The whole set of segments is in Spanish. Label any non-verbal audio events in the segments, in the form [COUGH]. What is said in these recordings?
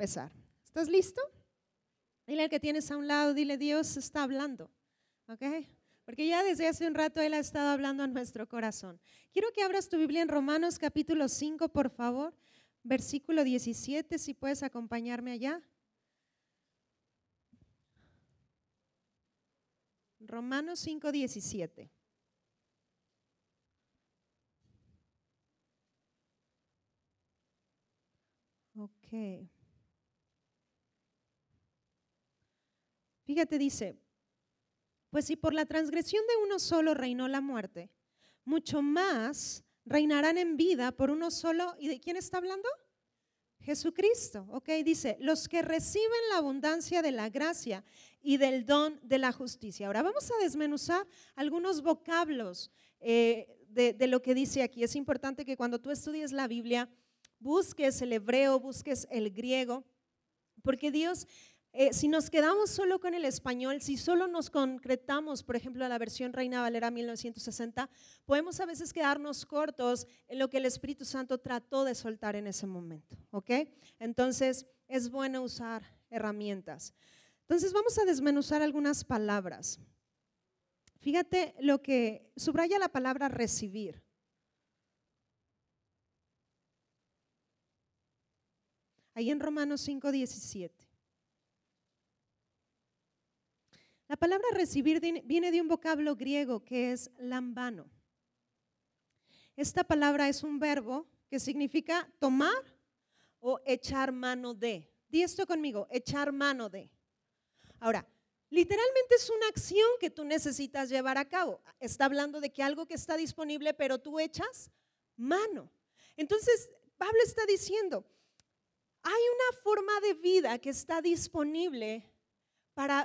¿Estás listo? Dile al que tienes a un lado, dile Dios está hablando. ¿Ok? Porque ya desde hace un rato Él ha estado hablando a nuestro corazón. Quiero que abras tu Biblia en Romanos capítulo 5, por favor, versículo 17, si puedes acompañarme allá. Romanos 5, 17. Ok. Fíjate, dice, pues si por la transgresión de uno solo reinó la muerte, mucho más reinarán en vida por uno solo. ¿Y de quién está hablando? Jesucristo, ok, dice, los que reciben la abundancia de la gracia y del don de la justicia. Ahora vamos a desmenuzar algunos vocablos eh, de, de lo que dice aquí. Es importante que cuando tú estudies la Biblia, busques el hebreo, busques el griego, porque Dios, eh, si nos quedamos solo con el español, si solo nos concretamos, por ejemplo, a la versión Reina Valera 1960, podemos a veces quedarnos cortos en lo que el Espíritu Santo trató de soltar en ese momento, ¿ok? Entonces, es bueno usar herramientas. Entonces, vamos a desmenuzar algunas palabras. Fíjate lo que subraya la palabra recibir. ahí en Romanos 5, 17. La palabra recibir viene de un vocablo griego que es lambano. Esta palabra es un verbo que significa tomar o echar mano de. Di esto conmigo, echar mano de. Ahora, literalmente es una acción que tú necesitas llevar a cabo. Está hablando de que algo que está disponible, pero tú echas mano. Entonces, Pablo está diciendo, hay una forma de vida que está disponible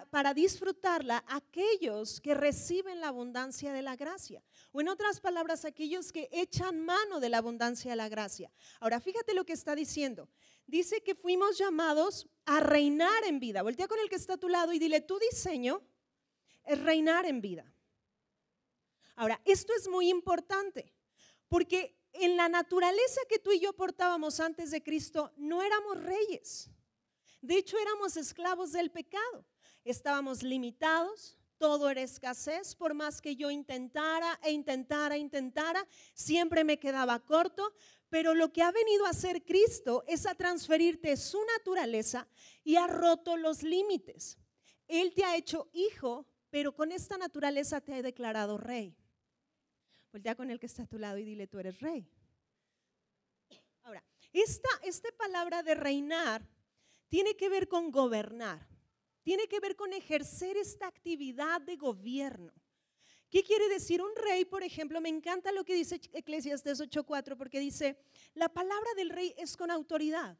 para, disfrutarla aquellos que reciben la abundancia de la gracia. O en otras palabras, aquellos que echan mano de la abundancia de la gracia. Ahora, fíjate lo que está diciendo. Dice que fuimos llamados a reinar en vida. Voltea con el que está a tu lado y dile, tu diseño es reinar en vida. Ahora, esto es muy importante porque en la naturaleza que tú y yo portábamos antes de Cristo, no éramos reyes. De hecho, éramos esclavos del pecado. Estábamos limitados, todo era escasez, por más que yo intentara e intentara, e intentara, siempre me quedaba corto. Pero lo que ha venido a hacer Cristo es a transferirte su naturaleza y ha roto los límites. Él te ha hecho hijo, pero con esta naturaleza te ha declarado rey. Voltea con el que está a tu lado y dile, tú eres rey. Ahora, esta, esta palabra de reinar tiene que ver con gobernar, tiene que ver con ejercer esta actividad de gobierno. ¿Qué quiere decir un rey? Por ejemplo, me encanta lo que dice Eclesiastes 8:4 porque dice, la palabra del rey es con autoridad.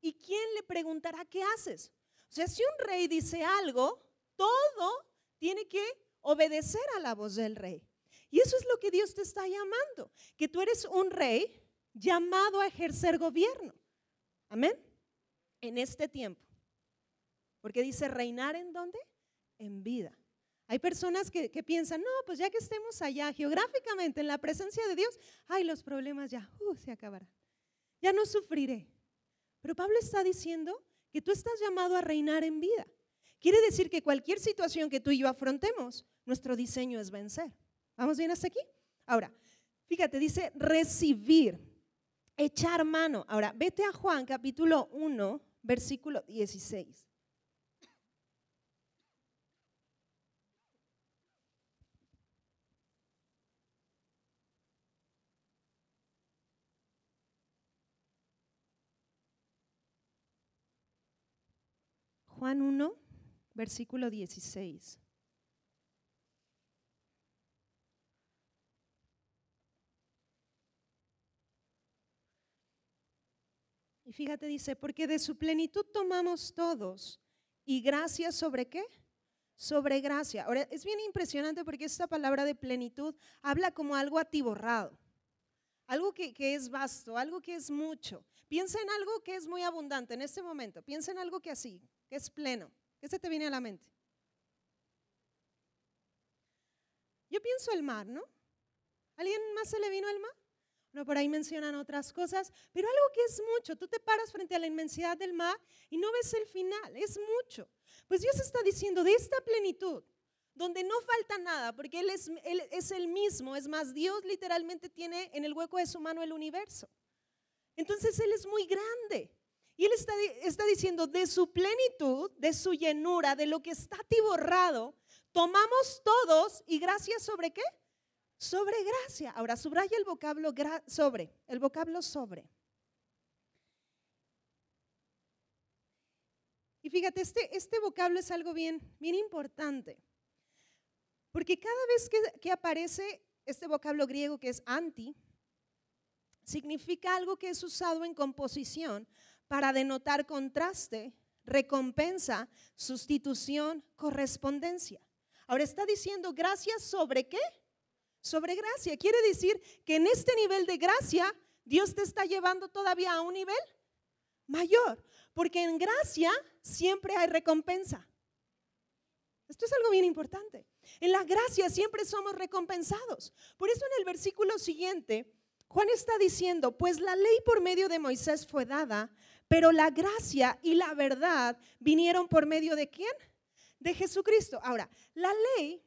¿Y quién le preguntará qué haces? O sea, si un rey dice algo, todo tiene que obedecer a la voz del rey. Y eso es lo que Dios te está llamando, que tú eres un rey llamado a ejercer gobierno. Amén. En este tiempo. Porque dice reinar en dónde? En vida. Hay personas que, piensan, no, pues ya que estemos allá geográficamente en la presencia de Dios, ay, los problemas ya uh, se acabarán. Ya no sufriré. Pero Pablo está diciendo que tú estás llamado a reinar en vida. Quiere decir que cualquier situación que tú y yo afrontemos, nuestro diseño es vencer. ¿Vamos bien hasta aquí? Ahora, fíjate, dice recibir, echar mano. Ahora, vete a Juan capítulo 1, versículo 16. Juan 1, versículo 16. fíjate, dice, porque de su plenitud tomamos todos. ¿Y gracia sobre qué? Sobre gracia. Ahora, es bien impresionante porque esta palabra de plenitud habla como algo atiborrado, algo que, que es vasto, algo que es mucho. Piensa en algo que es muy abundante en este momento. Piensa en algo que así, que es pleno. ¿Qué se te viene a la mente? Yo pienso el mar, ¿no? ¿Alguien más se le vino el mar? No, por ahí mencionan otras cosas, pero algo que es mucho. Tú te paras frente a la inmensidad del mar y no ves el final, es mucho. Pues Dios está diciendo de esta plenitud, donde no falta nada, porque Él es, él es el mismo. Es más, Dios literalmente tiene en el hueco de su mano el universo. Entonces Él es muy grande. Y Él está, diciendo, de su plenitud, de su llenura, de lo que está atiborrado, tomamos todos y gracias sobre qué? Sobre gracia. Ahora, subraya el vocablo sobre, el vocablo sobre. Y fíjate, este, este vocablo es algo bien, bien importante. Porque cada vez que aparece este vocablo griego que es anti, significa algo que es usado en composición para denotar contraste, recompensa, sustitución, correspondencia. Ahora está diciendo gracias sobre qué? Sobre gracia. Quiere decir que en este nivel de gracia Dios te está llevando todavía a un nivel mayor, porque en gracia siempre hay recompensa. Esto es algo bien importante. En la gracia siempre somos recompensados. Por eso en el versículo siguiente, Juan está diciendo, pues la ley por medio de Moisés fue dada, pero la gracia y la verdad vinieron por medio de quién? De Jesucristo. Ahora, la ley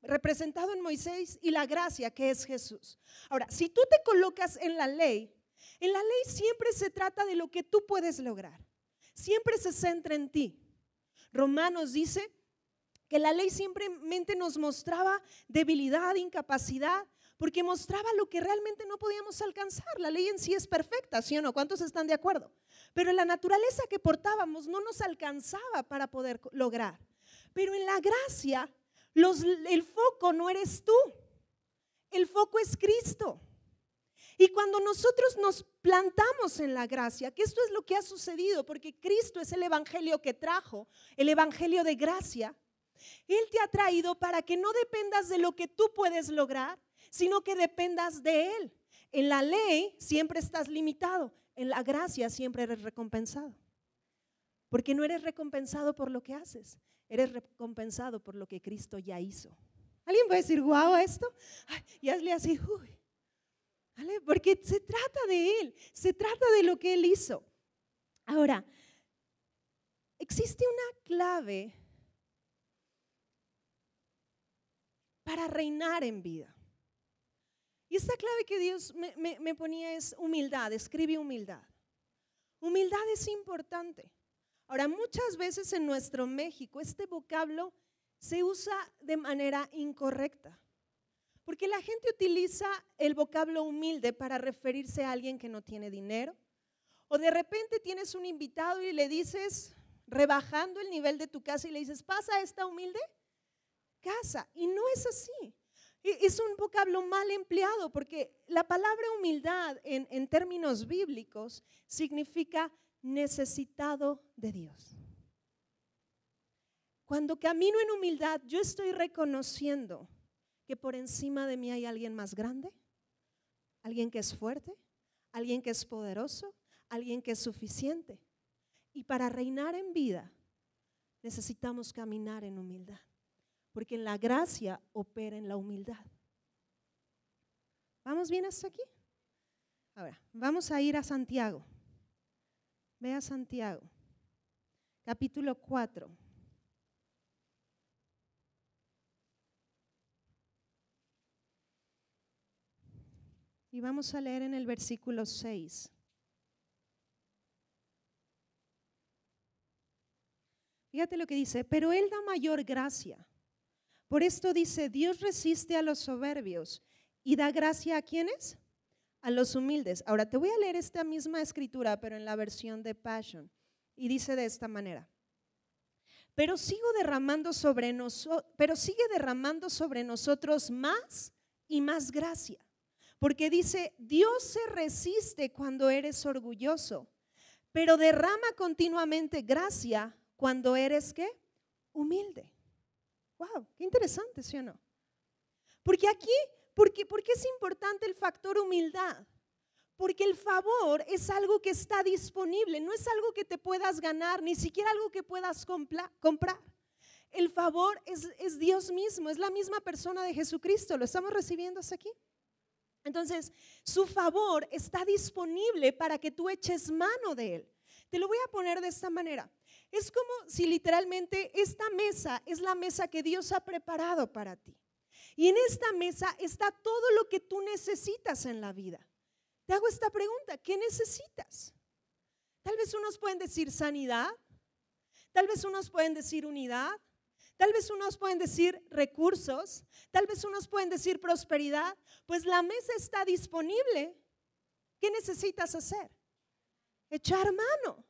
representado en Moisés y la gracia que es Jesús. Ahora, si tú te colocas en la ley, en la ley siempre se trata de lo que tú puedes lograr. Siempre se centra en ti. Romanos dice que la ley simplemente nos mostraba debilidad, incapacidad, porque mostraba lo que realmente no podíamos alcanzar. La ley en sí es perfecta, ¿sí o no? ¿Cuántos están de acuerdo? Pero la naturaleza que portábamos no nos alcanzaba para poder lograr. Pero en la gracia, el foco no eres tú, el foco es Cristo. Y cuando nosotros nos plantamos en la gracia, que esto es lo que ha sucedido, porque Cristo es el Evangelio que trajo, el Evangelio de gracia, Él te ha traído para que no dependas de lo que tú puedes lograr, sino que dependas de Él. En la ley siempre estás limitado, en la gracia siempre eres recompensado. Porque no eres recompensado por lo que haces, eres recompensado por lo que Cristo ya hizo. ¿Alguien puede decir, wow, esto? y hazle así, uy. Porque se trata de Él, se trata de lo que Él hizo. Ahora, existe una clave para reinar en vida. Y esta clave que Dios me, ponía es humildad, escribe humildad. Humildad es importante. Ahora, muchas veces en nuestro México este vocablo se usa de manera incorrecta, porque la gente utiliza el vocablo humilde para referirse a alguien que no tiene dinero, o de repente tienes un invitado y le dices, rebajando el nivel de tu casa y le dices, pasa esta humilde casa, y no es así. Es un vocablo mal empleado porque la palabra humildad en, términos bíblicos significa necesitado de Dios. Cuando camino en humildad, yo estoy reconociendo que por encima de mí hay alguien más grande, alguien que es fuerte, alguien que es poderoso, alguien que es suficiente. Y para reinar en vida necesitamos caminar en humildad porque en la gracia opera en la humildad. ¿Vamos bien hasta aquí? Ahora, vamos a ir a Santiago. Ve a Santiago, capítulo 4. Y vamos a leer en el versículo 6. Fíjate lo que dice, pero Él da mayor gracia. Por esto dice, Dios resiste a los soberbios y da gracia a quienes? A los humildes. Ahora te voy a leer esta misma escritura, pero en la versión de Passion. Y dice de esta manera. Pero sigo derramando sobre nosotros, pero sigue derramando sobre nosotros más y más gracia. Porque dice, Dios se resiste cuando eres orgulloso, pero derrama continuamente gracia cuando eres qué? Humilde. Wow, qué interesante, ¿sí o no? Porque aquí, ¿por qué, es importante el factor humildad? Porque el favor es algo que está disponible, no es algo que te puedas ganar, ni siquiera algo que puedas comprar. El favor es, es Dios mismo, es la misma persona de Jesucristo. ¿Lo estamos recibiendo hasta aquí? Entonces, su favor está disponible para que tú eches mano de él. Te lo voy a poner de esta manera. Es como si literalmente esta mesa es la mesa que Dios ha preparado para ti. Y en esta mesa está todo lo que tú necesitas en la vida. Te hago esta pregunta, ¿qué necesitas? Tal vez unos pueden decir sanidad, tal vez unos pueden decir unidad, Tal vez unos pueden decir recursos, tal vez unos pueden decir prosperidad, pues la mesa está disponible. ¿Qué necesitas hacer? Echar mano.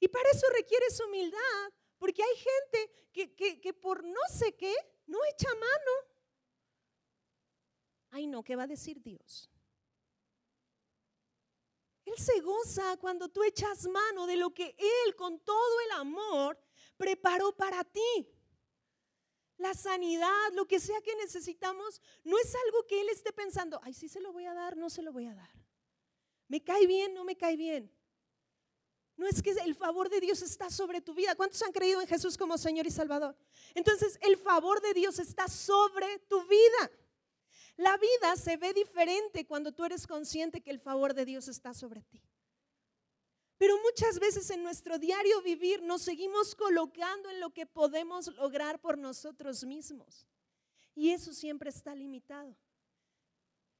Y para eso requieres humildad, porque hay gente que, que, por no sé qué no echa mano. Ay no, ¿qué va a decir Dios? Él se goza cuando tú echas mano de lo que Él con todo el amor preparó para ti la sanidad, lo que sea que necesitamos, no es algo que Él esté pensando, ay, sí se lo voy a dar, no se lo voy a dar. Me cae bien, no me cae bien. No es que el favor de Dios está sobre tu vida. ¿Cuántos han creído en Jesús como Señor y Salvador? Entonces, el favor de Dios está sobre tu vida. La vida se ve diferente cuando tú eres consciente que el favor de Dios está sobre ti. Pero muchas veces en nuestro diario vivir nos seguimos colocando en lo que podemos lograr por nosotros mismos. Y eso siempre está limitado.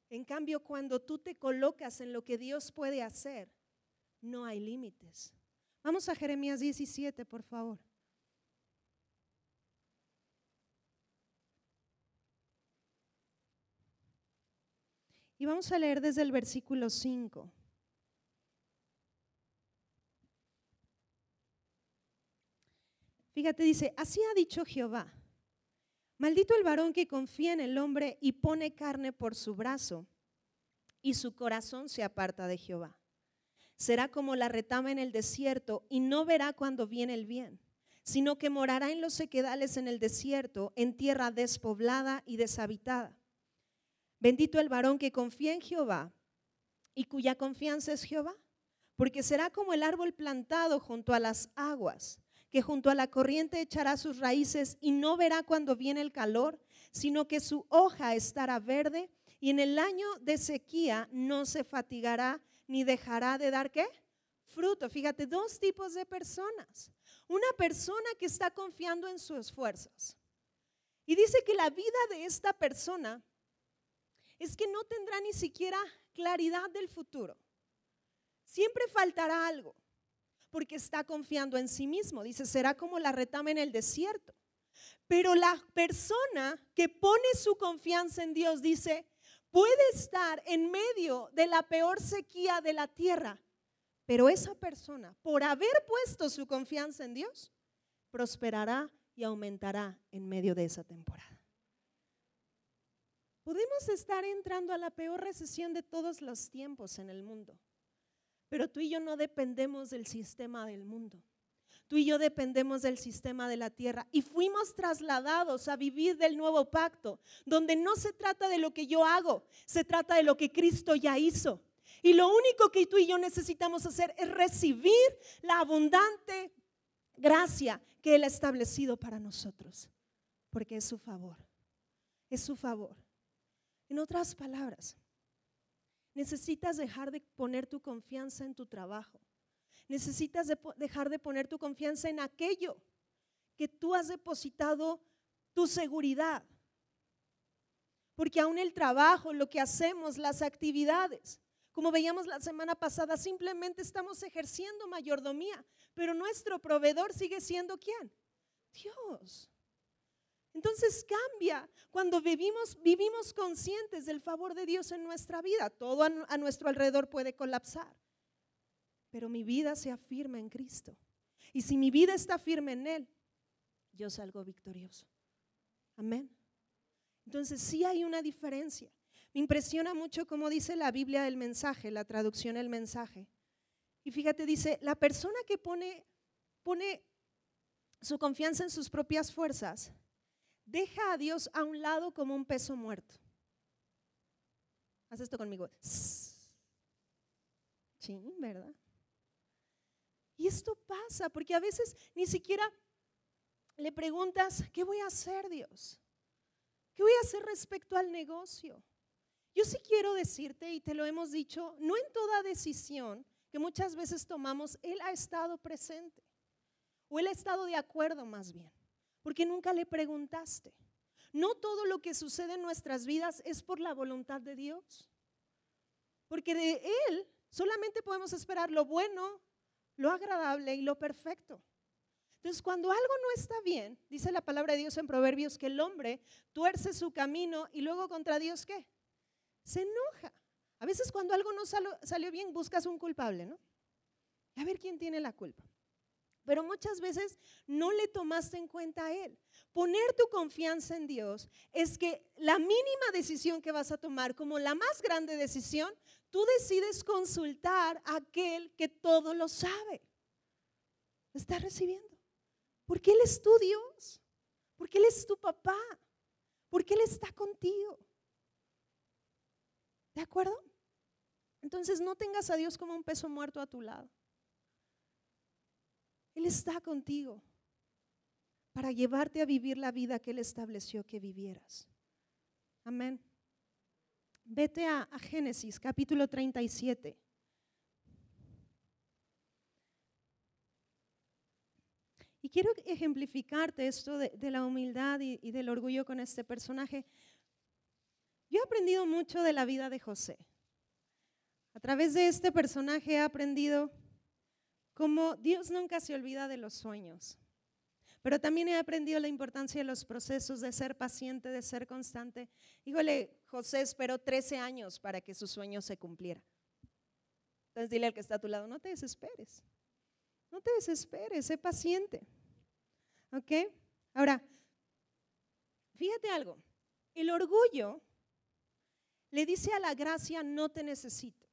En cambio, cuando tú te colocas en lo que Dios puede hacer, no hay límites. Vamos a Jeremías 17, por favor. Y vamos a leer desde el versículo 5. Fíjate, dice, así ha dicho Jehová. Maldito el varón que confía en el hombre y pone carne por su brazo, y su corazón se aparta de Jehová. Será como la retama en el desierto y no verá cuando viene el bien, sino que morará en los sequedales en el desierto, en tierra despoblada y deshabitada. Bendito el varón que confía en Jehová y cuya confianza es Jehová, porque será como el árbol plantado junto a las aguas que junto a la corriente echará sus raíces y no verá cuando viene el calor, sino que su hoja estará verde y en el año de sequía no se fatigará ni dejará de dar qué? Fruto. Fíjate, dos tipos de personas. Una persona que está confiando en sus fuerzas. Y dice que la vida de esta persona es que no tendrá ni siquiera claridad del futuro. Siempre faltará algo porque está confiando en sí mismo. Dice, será como la retama en el desierto. Pero la persona que pone su confianza en Dios dice, puede estar en medio de la peor sequía de la tierra, pero esa persona, por haber puesto su confianza en Dios, prosperará y aumentará en medio de esa temporada. Podemos estar entrando a la peor recesión de todos los tiempos en el mundo. Pero tú y yo no dependemos del sistema del mundo. Tú y yo dependemos del sistema de la tierra y fuimos trasladados a vivir del nuevo pacto, donde no se trata de lo que yo hago, se trata de lo que Cristo ya hizo. Y lo único que tú y yo necesitamos hacer es recibir la abundante gracia que Él ha establecido para nosotros, porque es su favor, es su favor. En otras palabras, Necesitas dejar de poner tu confianza en tu trabajo. Necesitas dejar de poner tu confianza en aquello que tú has depositado tu seguridad. Porque aún el trabajo, lo que hacemos, las actividades, como veíamos la semana pasada, simplemente estamos ejerciendo mayordomía, pero nuestro proveedor sigue siendo quién? Dios. Entonces cambia cuando vivimos, vivimos conscientes del favor de Dios en nuestra vida. Todo a, a nuestro alrededor puede colapsar, pero mi vida se afirma en Cristo. Y si mi vida está firme en Él, yo salgo victorioso. Amén. Entonces sí hay una diferencia. Me impresiona mucho cómo dice la Biblia del mensaje, la traducción del mensaje. Y fíjate, dice, la persona que pone, pone su confianza en sus propias fuerzas deja a Dios a un lado como un peso muerto. Haz esto conmigo. Sí, ¿verdad? Y esto pasa porque a veces ni siquiera le preguntas, ¿qué voy a hacer Dios? ¿Qué voy a hacer respecto al negocio? Yo sí quiero decirte, y te lo hemos dicho, no en toda decisión que muchas veces tomamos, Él ha estado presente. O Él ha estado de acuerdo más bien, porque nunca le preguntaste. No todo lo que sucede en nuestras vidas es por la voluntad de Dios. Porque de Él solamente podemos esperar lo bueno, lo agradable y lo perfecto. Entonces, cuando algo no está bien, dice la palabra de Dios en Proverbios que el hombre tuerce su camino y luego contra Dios, ¿qué? Se enoja. A veces cuando algo no salió bien, buscas un culpable, ¿no? A ver quién tiene la culpa. Pero muchas veces no le tomaste en cuenta a Él. Poner tu confianza en Dios es que la mínima decisión que vas a tomar, como la más grande decisión, tú decides consultar a aquel que todo lo sabe. Está recibiendo. Porque Él es tu Dios. Porque Él es tu papá. Porque Él está contigo. ¿De acuerdo? Entonces no tengas a Dios como un peso muerto a tu lado. Él está contigo para llevarte a vivir la vida que Él estableció que vivieras. Amén. Vete a, Génesis capítulo 37. Y quiero ejemplificarte esto de, la humildad y, y del orgullo con este personaje. Yo he aprendido mucho de la vida de José. A través de este personaje he aprendido como Dios nunca se olvida de los sueños. Pero también he aprendido la importancia de los procesos, de ser paciente, de ser constante. Híjole, José esperó 13 años para que su sueño se cumpliera. Entonces dile al que está a tu lado, no te desesperes. No te desesperes, sé paciente. ¿Ok? Ahora, fíjate algo. El orgullo le dice a la gracia, no te necesito.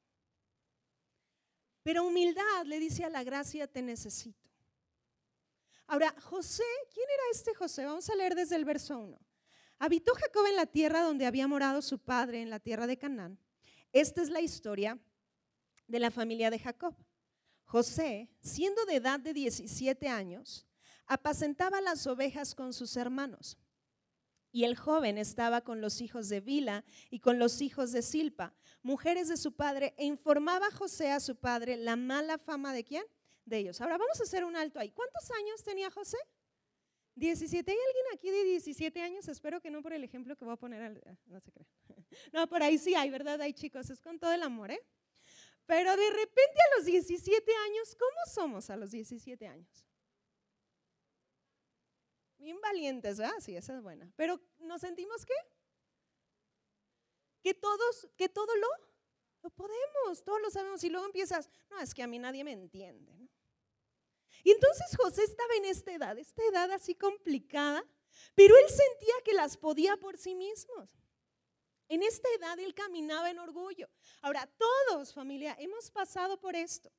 Pero humildad le dice a la gracia, te necesito. Ahora, José, ¿quién era este José? Vamos a leer desde el verso 1. Habitó Jacob en la tierra donde había morado su padre, en la tierra de Canaán. Esta es la historia de la familia de Jacob. José, siendo de edad de 17 años, apacentaba las ovejas con sus hermanos. Y el joven estaba con los hijos de Bila y con los hijos de Silpa, mujeres de su padre, e informaba José a su padre la mala fama de quién? De ellos. Ahora vamos a hacer un alto ahí. ¿Cuántos años tenía José? 17. ¿Hay alguien aquí de 17 años? Espero que no por el ejemplo que voy a poner. no se cree. [LAUGHS] No, por ahí sí hay, ¿verdad? Hay chicos, es con todo el amor, ¿eh? Pero de repente a los 17 años, ¿cómo somos a los 17 años? Bien valientes, ¿verdad? Sí, esa es buena. Pero ¿nos sentimos qué? Que todos, que todo lo, lo podemos, todos lo sabemos. Y luego empiezas, no, es que a mí nadie me entiende. Y entonces José estaba en esta edad, esta edad así complicada, pero él sentía que las podía por sí mismos. En esta edad él caminaba en orgullo. Ahora, todos, familia, hemos pasado por esto.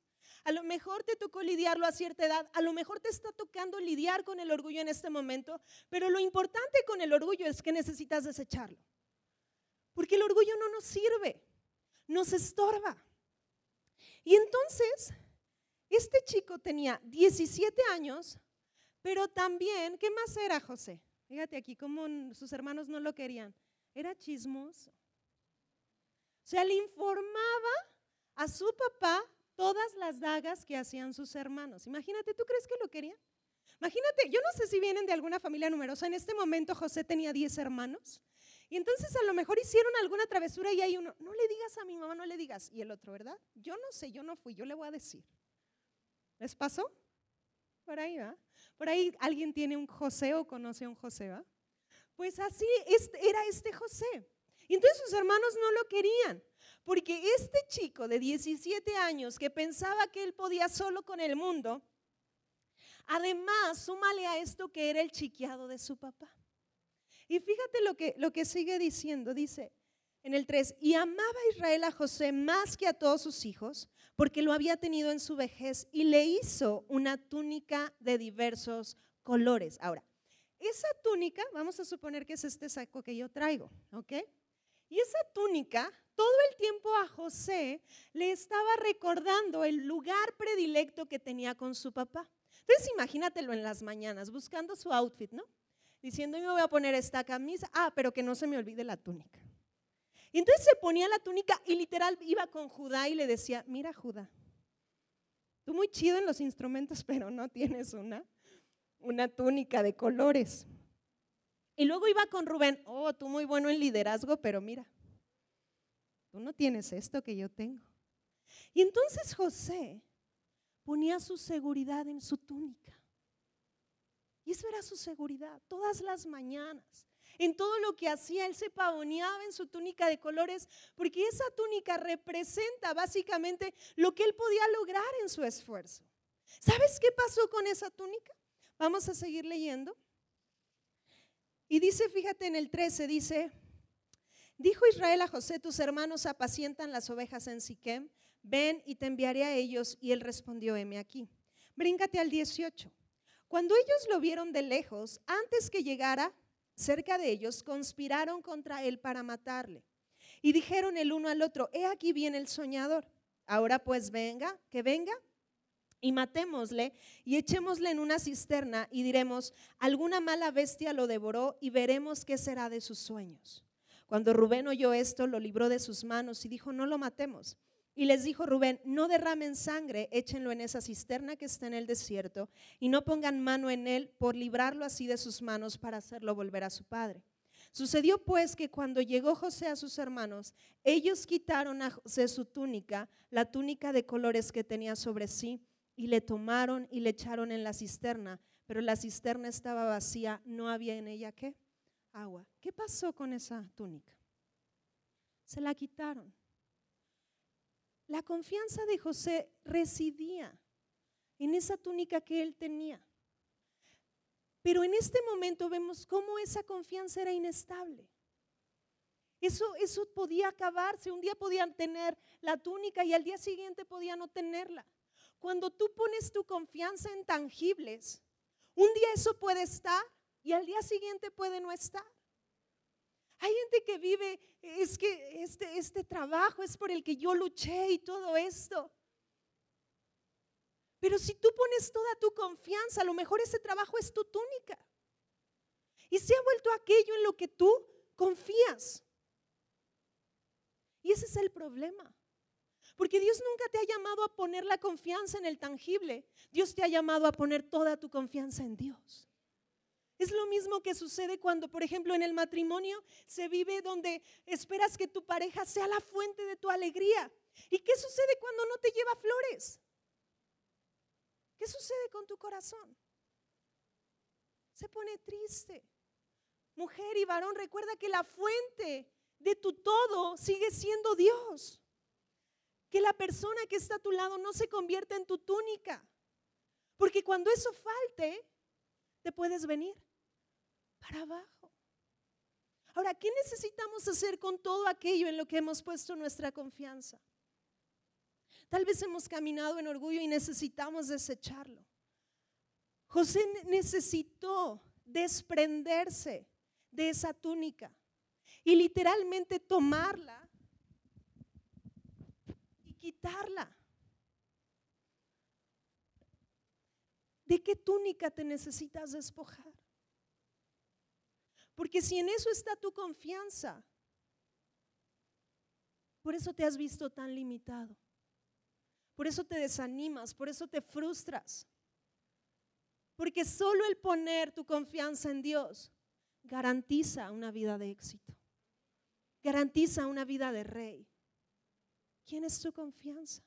A lo mejor te tocó lidiarlo a cierta edad, a lo mejor te está tocando lidiar con el orgullo en este momento, pero lo importante con el orgullo es que necesitas desecharlo. Porque el orgullo no nos sirve, nos estorba. Y entonces, este chico tenía 17 años, pero también, ¿qué más era José? Fíjate aquí cómo sus hermanos no lo querían. Era chismoso. O sea, le informaba a su papá todas las dagas que hacían sus hermanos. Imagínate, ¿tú crees que lo quería? Imagínate, yo no sé si vienen de alguna familia numerosa. En este momento José tenía 10 hermanos. Y entonces a lo mejor hicieron alguna travesura y hay uno, no le digas a mi mamá, no le digas. Y el otro, ¿verdad? Yo no sé, yo no fui, yo le voy a decir. ¿Les pasó? Por ahí va. Por ahí alguien tiene un José o conoce a un José, ¿va? Pues así era este José. Y entonces sus hermanos no lo querían. Porque este chico de 17 años que pensaba que él podía solo con el mundo, además, súmale a esto que era el chiqueado de su papá. Y fíjate lo que, lo que sigue diciendo, dice en el 3, y amaba Israel a José más que a todos sus hijos, porque lo había tenido en su vejez y le hizo una túnica de diversos colores. Ahora, esa túnica, vamos a suponer que es este saco que yo traigo, ¿ok? Y esa túnica, todo el tiempo a José le estaba recordando el lugar predilecto que tenía con su papá. Entonces imagínatelo en las mañanas, buscando su outfit, ¿no? Diciendo, yo me voy a poner esta camisa, ah, pero que no se me olvide la túnica. Y entonces se ponía la túnica y literal iba con Judá y le decía, mira Judá, tú muy chido en los instrumentos, [LAUGHS] pero no tienes una, una túnica de colores. Y luego iba con Rubén, oh, tú muy bueno en liderazgo, pero mira, tú no tienes esto que yo tengo. Y entonces José ponía su seguridad en su túnica. Y eso era su seguridad, todas las mañanas. En todo lo que hacía, él se pavoneaba en su túnica de colores, porque esa túnica representa básicamente lo que él podía lograr en su esfuerzo. ¿Sabes qué pasó con esa túnica? Vamos a seguir leyendo. Y dice, fíjate en el 13, dice, dijo Israel a José, tus hermanos apacientan las ovejas en Siquem, ven y te enviaré a ellos. Y él respondió, heme aquí. Bríncate al 18. Cuando ellos lo vieron de lejos, antes que llegara cerca de ellos, conspiraron contra él para matarle. Y dijeron el uno al otro, he aquí viene el soñador. Ahora pues venga, que venga y matémosle y echémosle en una cisterna y diremos, alguna mala bestia lo devoró y veremos qué será de sus sueños. Cuando Rubén oyó esto, lo libró de sus manos y dijo, no lo matemos. Y les dijo Rubén, no derramen sangre, échenlo en esa cisterna que está en el desierto y no pongan mano en él por librarlo así de sus manos para hacerlo volver a su padre. Sucedió pues que cuando llegó José a sus hermanos, ellos quitaron a José su túnica, la túnica de colores que tenía sobre sí, y le tomaron y le echaron en la cisterna, pero la cisterna estaba vacía, no había en ella qué? Agua. ¿Qué pasó con esa túnica? Se la quitaron. La confianza de José residía en esa túnica que él tenía. Pero en este momento vemos cómo esa confianza era inestable. Eso, eso podía acabarse. Un día podían tener la túnica y al día siguiente podían no tenerla. Cuando tú pones tu confianza en tangibles, un día eso puede estar y al día siguiente puede no estar. Hay gente que vive, es que este, este trabajo es por el que yo luché y todo esto. Pero si tú pones toda tu confianza, a lo mejor ese trabajo es tu túnica. Y se ha vuelto aquello en lo que tú confías. Y ese es el problema. Porque Dios nunca te ha llamado a poner la confianza en el tangible. Dios te ha llamado a poner toda tu confianza en Dios. Es lo mismo que sucede cuando, por ejemplo, en el matrimonio se vive donde esperas que tu pareja sea la fuente de tu alegría. ¿Y qué sucede cuando no te lleva flores? ¿Qué sucede con tu corazón? Se pone triste. Mujer y varón, recuerda que la fuente de tu todo sigue siendo Dios que la persona que está a tu lado no se convierta en tu túnica. Porque cuando eso falte, te puedes venir para abajo. Ahora, ¿qué necesitamos hacer con todo aquello en lo que hemos puesto nuestra confianza? Tal vez hemos caminado en orgullo y necesitamos desecharlo. José necesitó desprenderse de esa túnica y literalmente tomarla quitarla. ¿De qué túnica te necesitas despojar? Porque si en eso está tu confianza, por eso te has visto tan limitado. Por eso te desanimas, por eso te frustras. Porque solo el poner tu confianza en Dios garantiza una vida de éxito. Garantiza una vida de rey. ¿Quién es tu confianza?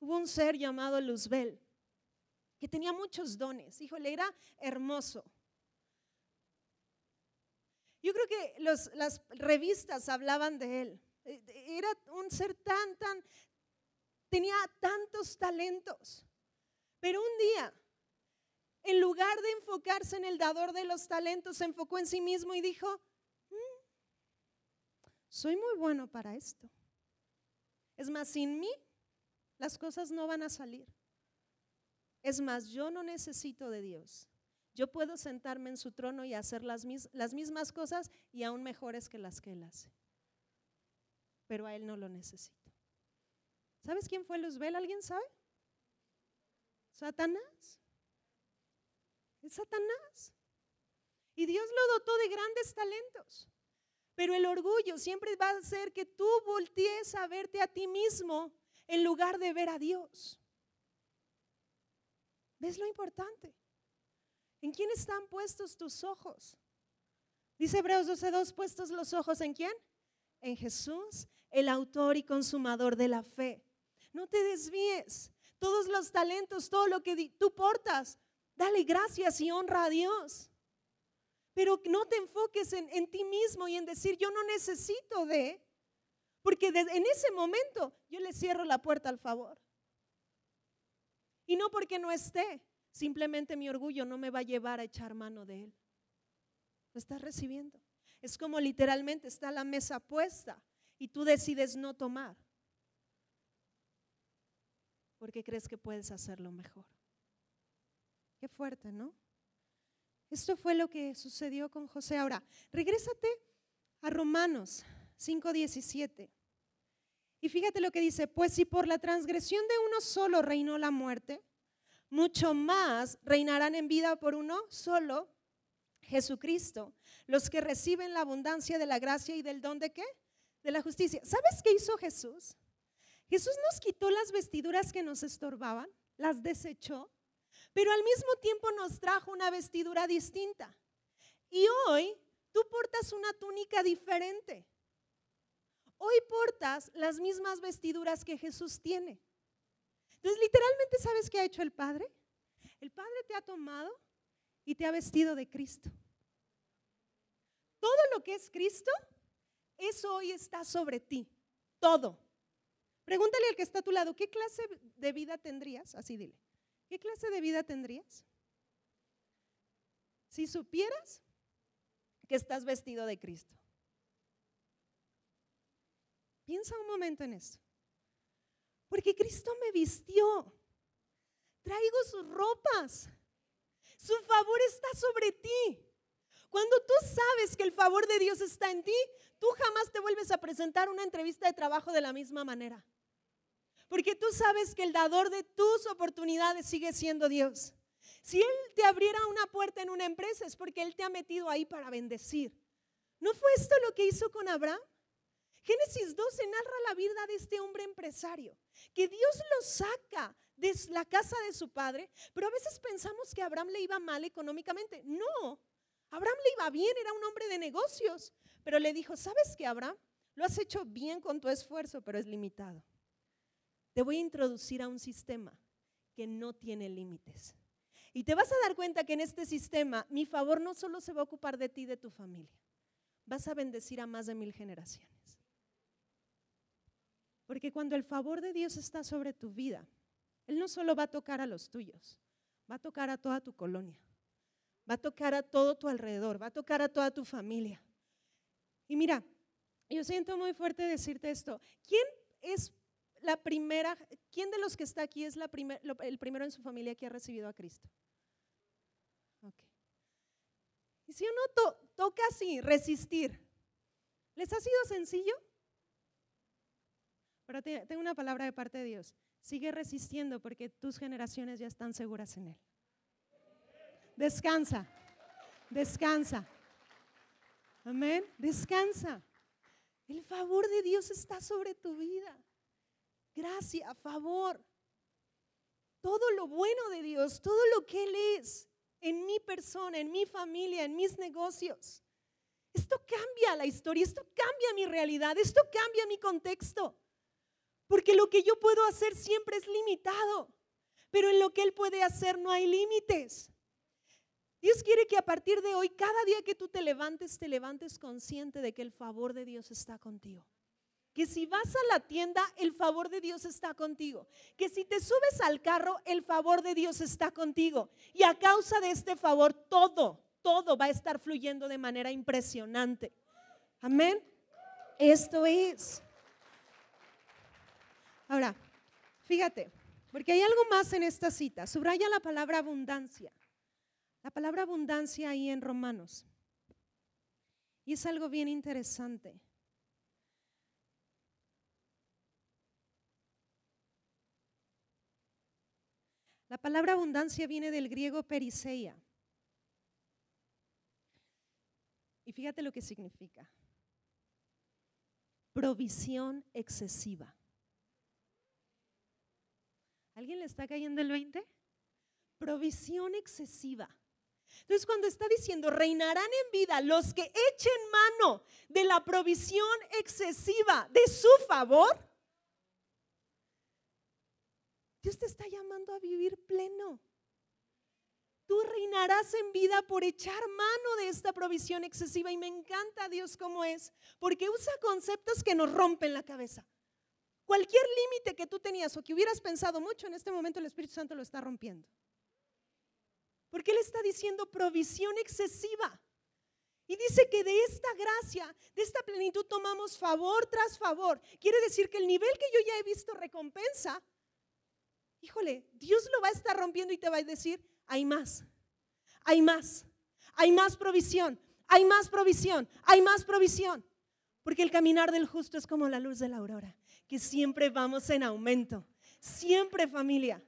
Hubo un ser llamado Luzbel que tenía muchos dones. Híjole, era hermoso. Yo creo que las revistas hablaban de él. Era un ser tan, tan, tenía tantos talentos. Pero un día, en lugar de enfocarse en el dador de los talentos, se enfocó en sí mismo y dijo, mm, soy muy bueno para esto. Es más, sin mí las cosas no van a salir. Es más, yo no necesito de Dios. Yo puedo sentarme en su trono y hacer las, mismas cosas y aún mejores que las que Él hace. Pero a Él no lo necesito. ¿Sabes quién fue Luzbel? ¿Alguien sabe? Satanás. Es Satanás. Y Dios lo dotó de grandes talentos. Pero el orgullo siempre va a hacer que tú voltees a verte a ti mismo en lugar de ver a Dios. ¿Ves lo importante? ¿En quién están puestos tus ojos? Dice Hebreos 12:2, puestos los ojos en quién? En Jesús, el autor y consumador de la fe. No te desvíes. Todos los talentos, todo lo que tú portas, dale gracias y honra a Dios. Pero no te enfoques en, ti mismo y en decir, yo no necesito de, porque en ese momento yo le cierro la puerta al favor. Y no porque no esté, simplemente mi orgullo no me va a llevar a echar mano de él. Lo estás recibiendo. Es como literalmente está la mesa puesta y tú decides no tomar. Porque crees que puedes hacerlo mejor. Qué fuerte, ¿no? Esto fue lo que sucedió con José. Ahora, regrésate a Romanos 5:17. Y fíjate lo que dice, pues si por la transgresión de uno solo reinó la muerte, mucho más reinarán en vida por uno solo, Jesucristo, los que reciben la abundancia de la gracia y del don de qué? De la justicia. ¿Sabes qué hizo Jesús? Jesús nos quitó las vestiduras que nos estorbaban, las desechó, pero al mismo tiempo nos trajo una vestidura distinta. Y hoy tú portas una túnica diferente. Hoy portas las mismas vestiduras que Jesús tiene. Entonces, literalmente, ¿sabes qué ha hecho el Padre? El Padre te ha tomado y te ha vestido de Cristo. Todo lo que es Cristo, eso hoy está sobre ti. Todo. Pregúntale al que está a tu lado, ¿qué clase de vida tendrías? Así dile. ¿Qué clase de vida tendrías? Si supieras que estás vestido de Cristo. Piensa un momento en eso. Porque Cristo me vistió. Traigo sus ropas. Su favor está sobre ti. Cuando tú sabes que el favor de Dios está en ti, tú jamás te vuelves a presentar una entrevista de trabajo de la misma manera. Porque tú sabes que el dador de tus oportunidades sigue siendo Dios. Si Él te abriera una puerta en una empresa es porque Él te ha metido ahí para bendecir. ¿No fue esto lo que hizo con Abraham? Génesis 12 narra la vida de este hombre empresario, que Dios lo saca de la casa de su padre, pero a veces pensamos que Abraham le iba mal económicamente. No, Abraham le iba bien, era un hombre de negocios, pero le dijo, ¿sabes qué, Abraham? Lo has hecho bien con tu esfuerzo, pero es limitado. Te voy a introducir a un sistema que no tiene límites. Y te vas a dar cuenta que en este sistema mi favor no solo se va a ocupar de ti y de tu familia, vas a bendecir a más de mil generaciones. Porque cuando el favor de Dios está sobre tu vida, él no solo va a tocar a los tuyos, va a tocar a toda tu colonia, va a tocar a todo tu alrededor, va a tocar a toda tu familia. Y mira, yo siento muy fuerte decirte esto. ¿Quién es la primera, quién de los que está aquí es la el primero en su familia que ha recibido a Cristo? Y si uno toca así, resistir, ¿les ha sido sencillo? Pero tengo una palabra de parte de Dios. Sigue resistiendo porque tus generaciones ya están seguras en Él. Descansa, descansa. Amén, descansa. El favor de Dios está sobre tu vida. Gracia, favor. Todo lo bueno de Dios, todo lo que Él es en mi persona, en mi familia, en mis negocios. Esto cambia la historia, esto cambia mi realidad, esto cambia mi contexto. Porque lo que yo puedo hacer siempre es limitado, pero en lo que Él puede hacer no hay límites. Dios quiere que a partir de hoy, cada día que tú te levantes, te levantes consciente de que el favor de Dios está contigo. Que si vas a la tienda, el favor de Dios está contigo. Que si te subes al carro, el favor de Dios está contigo. Y a causa de este favor, todo, todo va a estar fluyendo de manera impresionante. Amén. Esto es. Ahora, fíjate, porque hay algo más en esta cita. Subraya la palabra abundancia. La palabra abundancia ahí en Romanos. Y es algo bien interesante. La palabra abundancia viene del griego periseia. Y fíjate lo que significa. provisión excesiva. ¿Alguien le está cayendo el 20? Provisión excesiva. Entonces, cuando está diciendo, reinarán en vida los que echen mano de la provisión excesiva de su favor, Dios te está llamando a vivir pleno. Tú reinarás en vida por echar mano de esta provisión excesiva. Y me encanta Dios como es, porque usa conceptos que nos rompen la cabeza. Cualquier límite que tú tenías o que hubieras pensado mucho, en este momento el Espíritu Santo lo está rompiendo. Porque Él está diciendo provisión excesiva. Y dice que de esta gracia, de esta plenitud tomamos favor tras favor. Quiere decir que el nivel que yo ya he visto recompensa, híjole, Dios lo va a estar rompiendo y te va a decir, hay más, hay más, hay más provisión, hay más provisión, hay más provisión. Porque el caminar del justo es como la luz de la aurora, que siempre vamos en aumento, siempre familia.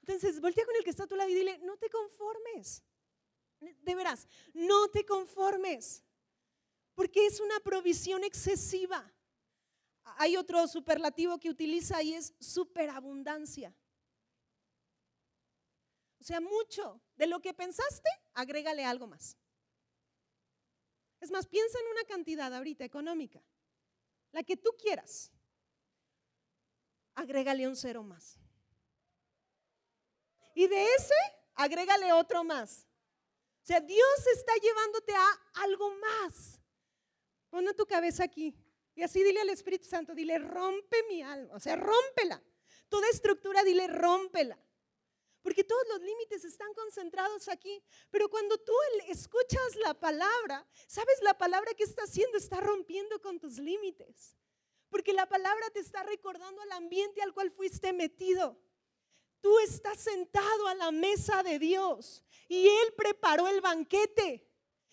Entonces, voltea con el que está a tu lado y dile, no te conformes. De veras, no te conformes. Porque es una provisión excesiva. Hay otro superlativo que utiliza y es superabundancia. O sea, mucho de lo que pensaste, agrégale algo más. Es más, piensa en una cantidad ahorita económica, la que tú quieras. Agrégale un cero más. Y de ese, agrégale otro más. O sea, Dios está llevándote a algo más. Pon tu cabeza aquí. Y así dile al Espíritu Santo, dile, rompe mi alma. O sea, rómpela. Toda estructura, dile, rómpela. Porque todos los límites están concentrados aquí. Pero cuando tú escuchas la palabra, ¿sabes la palabra que está haciendo? Está rompiendo con tus límites. Porque la palabra te está recordando al ambiente al cual fuiste metido. Tú estás sentado a la mesa de Dios y Él preparó el banquete.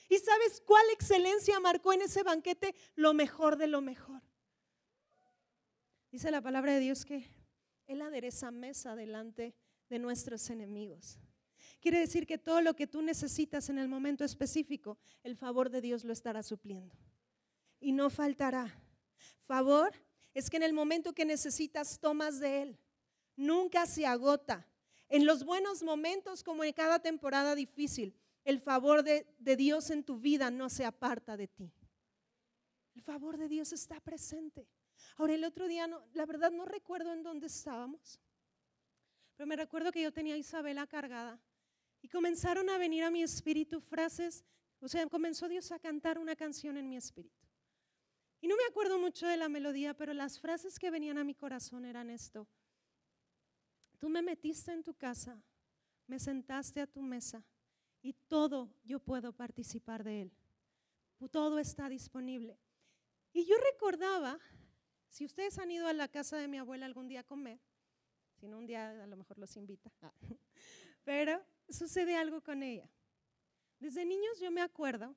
¿Y sabes cuál excelencia marcó en ese banquete? Lo mejor de lo mejor. Dice la palabra de Dios que Él adereza mesa delante de nuestros enemigos. Quiere decir que todo lo que tú necesitas en el momento específico, el favor de Dios lo estará supliendo. Y no faltará. Favor es que en el momento que necesitas tomas de Él nunca se agota. En los buenos momentos como en cada temporada difícil, el favor de, Dios en tu vida no se aparta de ti. El favor de Dios está presente. Ahora, el otro día, no, la verdad no recuerdo en dónde estábamos, pero me recuerdo que yo tenía a Isabela cargada y comenzaron a venir a mi espíritu frases, o sea, comenzó Dios a cantar una canción en mi espíritu. Y no me acuerdo mucho de la melodía, pero las frases que venían a mi corazón eran esto. Tú me metiste en tu casa, me sentaste a tu mesa y todo yo puedo participar de él. Todo está disponible. Y yo recordaba, si ustedes han ido a la casa de mi abuela algún día a comer, si no un día a lo mejor los invita, ah, [LAUGHS] pero sucede algo con ella. Desde niños yo me acuerdo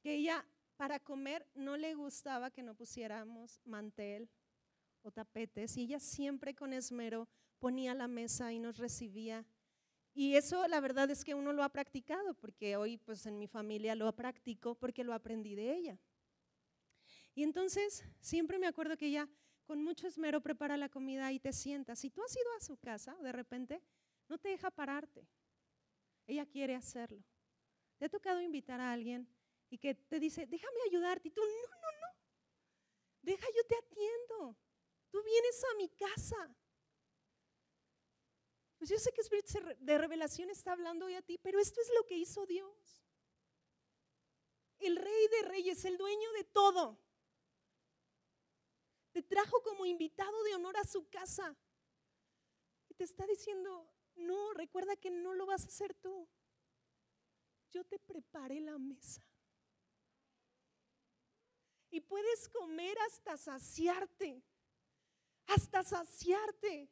que ella para comer no le gustaba que no pusiéramos mantel o tapetes y ella siempre con esmero ponía la mesa y nos recibía. Y eso la verdad es que uno lo ha practicado, porque hoy pues en mi familia lo practico porque lo aprendí de ella. Y entonces siempre me acuerdo que ella con mucho esmero prepara la comida y te sientas. Si tú has ido a su casa de repente, no te deja pararte. Ella quiere hacerlo. ¿Te ha tocado invitar a alguien y que te dice, déjame ayudarte? Y tú, no, no, no. Deja, yo te atiendo. Tú vienes a mi casa. Pues yo sé que Espíritu de revelación está hablando hoy a ti, pero esto es lo que hizo Dios. El rey de reyes, el dueño de todo, te trajo como invitado de honor a su casa. Y te está diciendo, no, recuerda que no lo vas a hacer tú. Yo te preparé la mesa. Y puedes comer hasta saciarte, hasta saciarte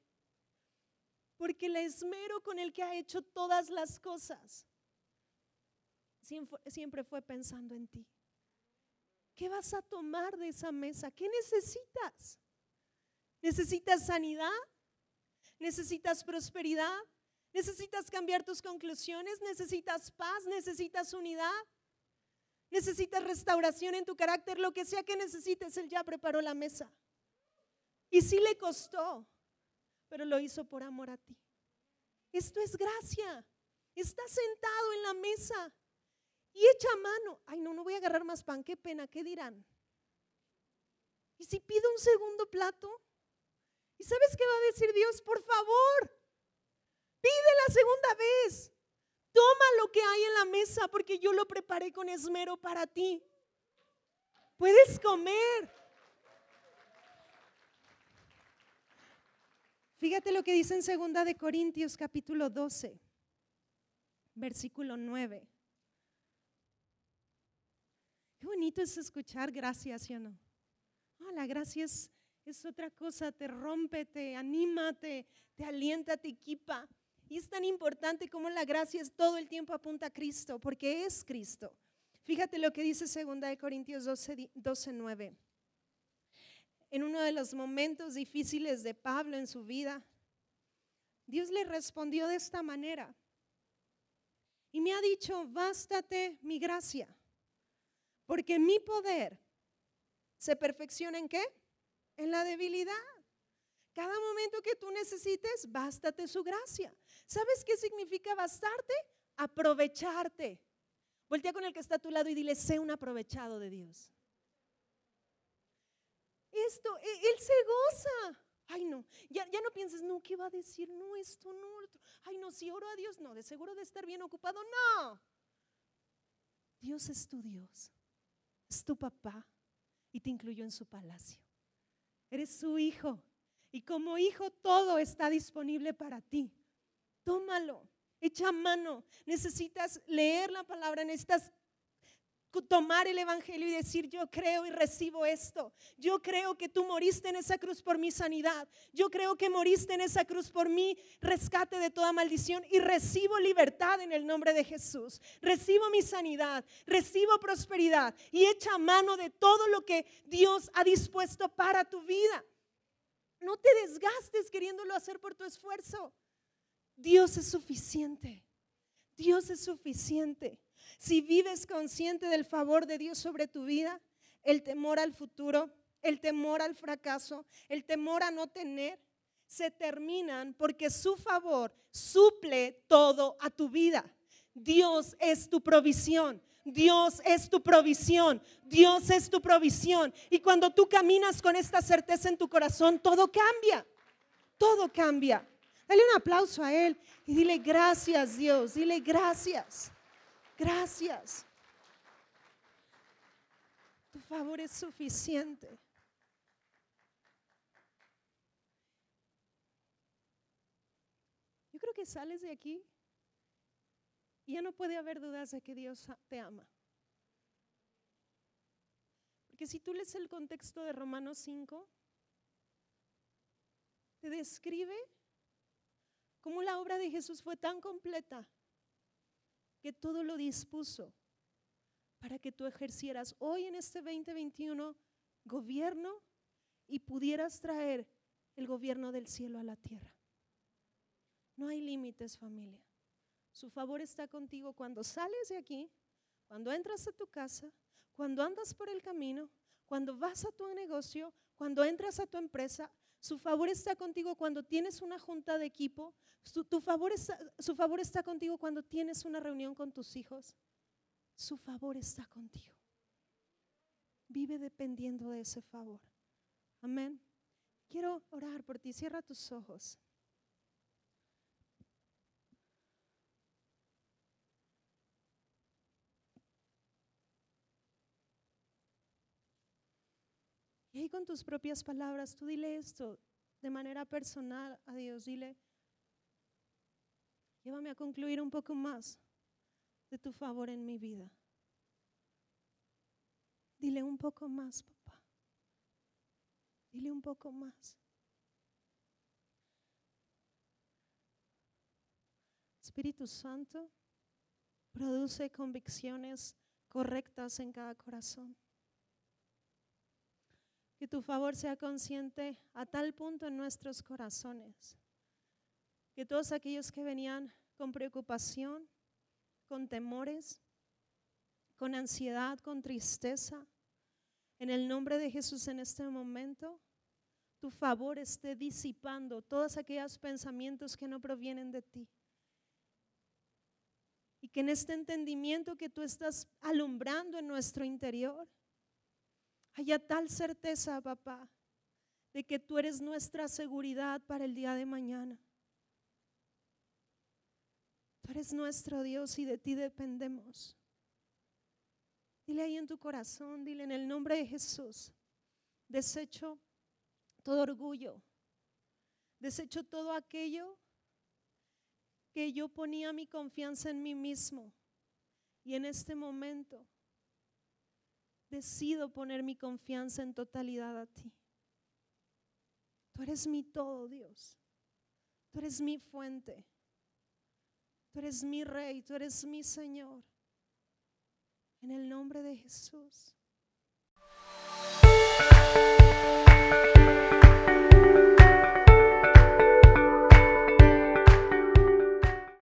porque el esmero con el que ha hecho todas las cosas siempre fue pensando en ti. ¿Qué vas a tomar de esa mesa? ¿Qué necesitas? ¿Necesitas sanidad? ¿Necesitas prosperidad? ¿Necesitas cambiar tus conclusiones? ¿Necesitas paz? ¿Necesitas unidad? Necesitas restauración en tu carácter, lo que sea que necesites, Él ya preparó la mesa. Y sí le costó, pero lo hizo por amor a ti. Esto es gracia. Está sentado en la mesa y echa mano. Ay, no, no voy a agarrar más pan, qué pena, ¿qué dirán? ¿Y si pido un segundo plato? ¿Y sabes qué va a decir Dios? Por favor, pide la segunda vez. Toma lo que hay en la mesa porque yo lo preparé con esmero para ti. Puedes comer. Fíjate lo que dice en segunda de Corintios capítulo 12, versículo 9. Qué bonito es escuchar gracias, ¿sí o no? Ah, la gracia es, es otra cosa, te rompe, te anima, te, te alienta, te equipa. Y es tan importante como la gracia es todo el tiempo apunta a Cristo, porque es Cristo. Fíjate lo que dice 2 Corintios 12, 12, 9. En uno de los momentos difíciles de Pablo en su vida, Dios le respondió de esta manera. Y me ha dicho, bástate mi gracia, porque mi poder se perfecciona en qué? En la debilidad. Cada momento que tú necesites, bástate su gracia. ¿Sabes qué significa bastarte? Aprovecharte. Voltea con el que está a tu lado y dile, sé un aprovechado de Dios. Esto, e, Él se goza. Ay, no, ya, ya no pienses, no, ¿qué va a decir? No, esto, no, otro. Ay, no, si oro a Dios, no, de seguro de estar bien ocupado, no. Dios es tu Dios, es tu papá y te incluyó en su palacio. Eres su hijo y como hijo todo está disponible para ti. Tómalo, echa mano. Necesitas leer la palabra, necesitas tomar el Evangelio y decir, yo creo y recibo esto. Yo creo que tú moriste en esa cruz por mi sanidad. Yo creo que moriste en esa cruz por mi rescate de toda maldición y recibo libertad en el nombre de Jesús. Recibo mi sanidad, recibo prosperidad y echa mano de todo lo que Dios ha dispuesto para tu vida. No te desgastes queriéndolo hacer por tu esfuerzo. Dios es suficiente. Dios es suficiente. Si vives consciente del favor de Dios sobre tu vida, el temor al futuro, el temor al fracaso, el temor a no tener, se terminan porque su favor suple todo a tu vida. Dios es tu provisión. Dios es tu provisión, Dios es tu provisión. Y cuando tú caminas con esta certeza en tu corazón, todo cambia, todo cambia. Dale un aplauso a Él y dile gracias Dios, dile gracias, gracias. Tu favor es suficiente. Yo creo que sales de aquí y ya no puede haber dudas de que Dios te ama. Porque si tú lees el contexto de Romanos 5, te describe cómo la obra de Jesús fue tan completa que todo lo dispuso para que tú ejercieras hoy en este 2021 gobierno y pudieras traer el gobierno del cielo a la tierra. No hay límites, familia. Su favor está contigo cuando sales de aquí, cuando entras a tu casa, cuando andas por el camino, cuando vas a tu negocio, cuando entras a tu empresa. Su favor está contigo cuando tienes una junta de equipo. Su, tu favor su favor está contigo cuando tienes una reunión con tus hijos. Su favor está contigo. Vive dependiendo de ese favor. Amén. Quiero orar por ti. Cierra tus ojos. Y con tus propias palabras, tú dile esto de manera personal a Dios. Dile, llévame a concluir un poco más de tu favor en mi vida. Dile un poco más, papá. Dile un poco más. Espíritu Santo, produce convicciones correctas en cada corazón. Que tu favor sea consciente a tal punto en nuestros corazones. Que todos aquellos que venían con preocupación, con temores, con ansiedad, con tristeza. En el nombre de Jesús en este momento, tu favor esté disipando todos aquellos pensamientos que no provienen de ti. Y que en este entendimiento que tú estás alumbrando en nuestro interior, haya tal certeza, papá, de que tú eres nuestra seguridad para el día de mañana. Tú eres nuestro Dios y de ti dependemos. Dile ahí en tu corazón, dile en el nombre de Jesús, desecho todo orgullo, desecho todo aquello que yo ponía mi confianza en mí mismo. Y en este momento decido poner mi confianza en totalidad a ti. Tú eres mi todo, Dios. Tú eres mi fuente. Tú eres mi rey, tú eres mi Señor. En el nombre de Jesús.